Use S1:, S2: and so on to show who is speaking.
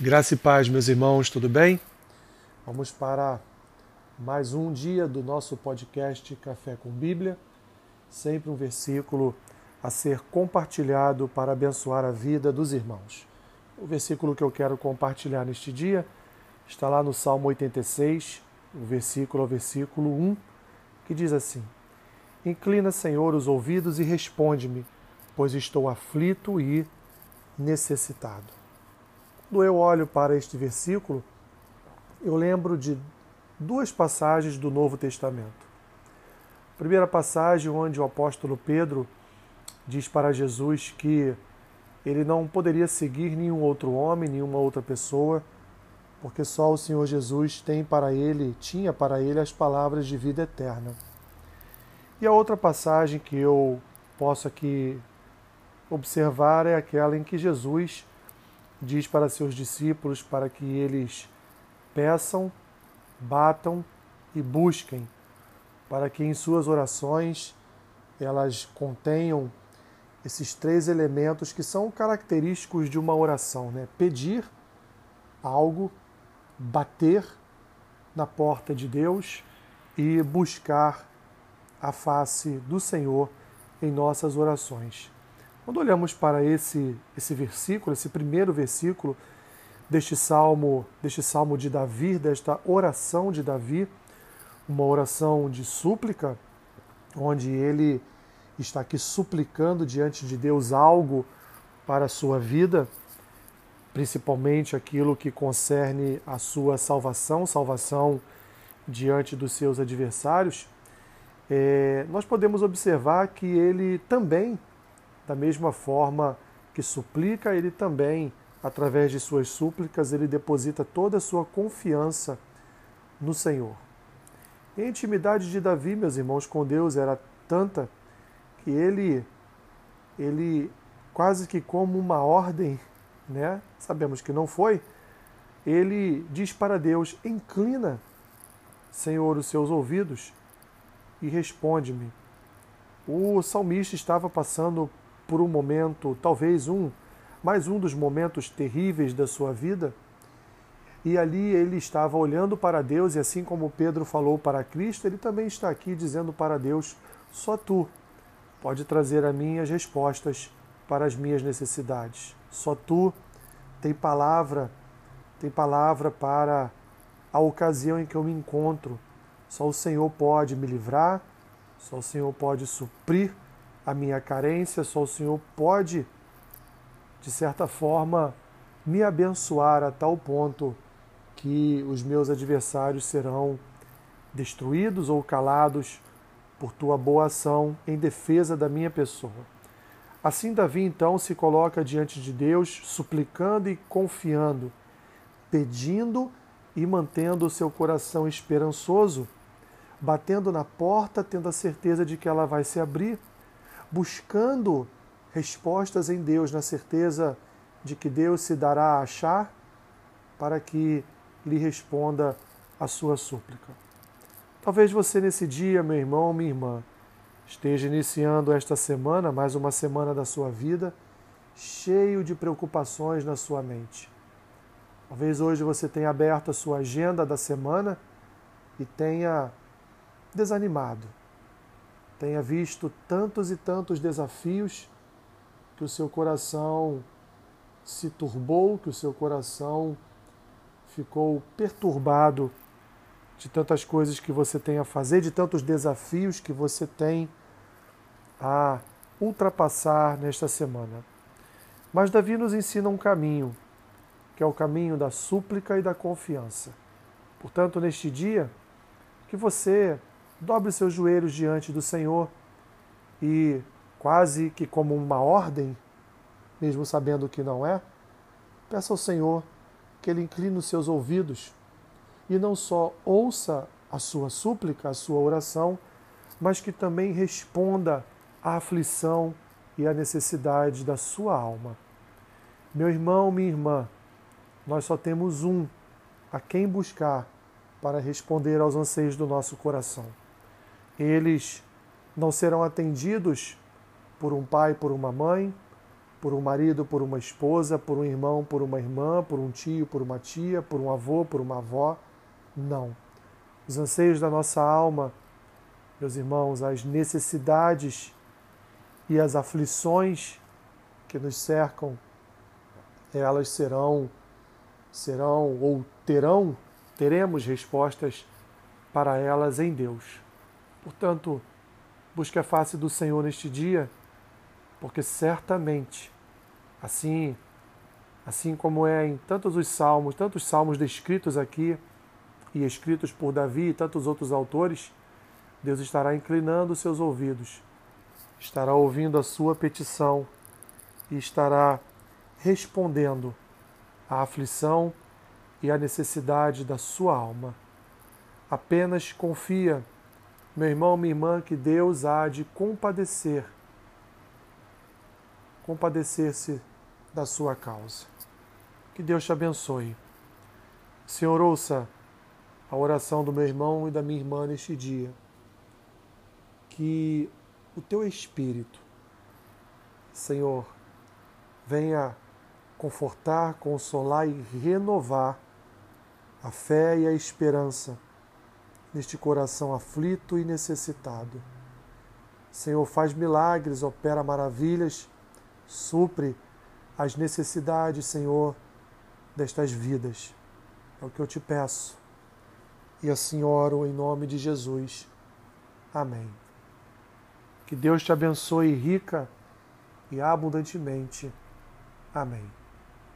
S1: Graça e paz, meus irmãos, tudo bem? Vamos para mais um dia do nosso podcast Café com Bíblia. Sempre um versículo a ser compartilhado para abençoar a vida dos irmãos. O versículo que eu quero compartilhar neste dia está lá no Salmo 86, o versículo versículo 1, que diz assim: Inclina, Senhor, os ouvidos e responde-me, pois estou aflito e necessitado. Quando eu olho para este versículo, eu lembro de duas passagens do Novo Testamento. A primeira passagem, onde o apóstolo Pedro diz para Jesus que ele não poderia seguir nenhum outro homem, nenhuma outra pessoa, porque só o Senhor Jesus tem para ele, tinha para ele as palavras de vida eterna. E a outra passagem que eu posso aqui observar é aquela em que Jesus diz para seus discípulos para que eles peçam, batam e busquem, para que em suas orações elas contenham esses três elementos que são característicos de uma oração, né? Pedir algo, bater na porta de Deus e buscar a face do Senhor em nossas orações. Quando olhamos para esse, esse versículo, esse primeiro versículo deste salmo, deste salmo de Davi, desta oração de Davi, uma oração de súplica, onde ele está aqui suplicando diante de Deus algo para a sua vida, principalmente aquilo que concerne a sua salvação, salvação diante dos seus adversários, é, nós podemos observar que ele também da mesma forma que suplica, ele também, através de suas súplicas, ele deposita toda a sua confiança no Senhor. E a intimidade de Davi, meus irmãos, com Deus era tanta que ele, ele quase que como uma ordem, né? Sabemos que não foi. Ele diz para Deus: Inclina, Senhor, os seus ouvidos e responde-me. O salmista estava passando por um momento, talvez um, mais um dos momentos terríveis da sua vida. E ali ele estava olhando para Deus, e assim como Pedro falou para Cristo, ele também está aqui dizendo para Deus: só tu pode trazer a mim as respostas para as minhas necessidades. Só tu tem palavra, tem palavra para a ocasião em que eu me encontro. Só o Senhor pode me livrar, só o Senhor pode suprir a minha carência, só o Senhor pode, de certa forma, me abençoar a tal ponto que os meus adversários serão destruídos ou calados por tua boa ação em defesa da minha pessoa. Assim, Davi então se coloca diante de Deus, suplicando e confiando, pedindo e mantendo o seu coração esperançoso, batendo na porta, tendo a certeza de que ela vai se abrir buscando respostas em Deus, na certeza de que Deus se dará a achar para que lhe responda a sua súplica. Talvez você nesse dia, meu irmão, minha irmã, esteja iniciando esta semana, mais uma semana da sua vida, cheio de preocupações na sua mente. Talvez hoje você tenha aberto a sua agenda da semana e tenha desanimado tenha visto tantos e tantos desafios que o seu coração se turbou, que o seu coração ficou perturbado de tantas coisas que você tem a fazer, de tantos desafios que você tem a ultrapassar nesta semana. Mas Davi nos ensina um caminho, que é o caminho da súplica e da confiança. Portanto, neste dia, que você dobre seus joelhos diante do Senhor e, quase que como uma ordem, mesmo sabendo que não é, peça ao Senhor que Ele incline os seus ouvidos e não só ouça a sua súplica, a sua oração, mas que também responda à aflição e à necessidade da sua alma. Meu irmão, minha irmã, nós só temos um a quem buscar para responder aos anseios do nosso coração eles não serão atendidos por um pai, por uma mãe, por um marido, por uma esposa, por um irmão, por uma irmã, por um tio, por uma tia, por um avô, por uma avó. Não. Os anseios da nossa alma, meus irmãos, as necessidades e as aflições que nos cercam, elas serão serão ou terão, teremos respostas para elas em Deus. Portanto, busque a face do Senhor neste dia, porque certamente, assim, assim como é em tantos os salmos, tantos salmos descritos aqui e escritos por Davi e tantos outros autores, Deus estará inclinando seus ouvidos, estará ouvindo a sua petição e estará respondendo à aflição e à necessidade da sua alma. Apenas confia, meu irmão, minha irmã, que Deus há de compadecer, compadecer-se da sua causa. Que Deus te abençoe. Senhor, ouça a oração do meu irmão e da minha irmã neste dia. Que o teu Espírito, Senhor, venha confortar, consolar e renovar a fé e a esperança neste coração aflito e necessitado. Senhor, faz milagres, opera maravilhas, supre as necessidades, Senhor, destas vidas. É o que eu te peço. E assim oro em nome de Jesus. Amém. Que Deus te abençoe rica e abundantemente. Amém.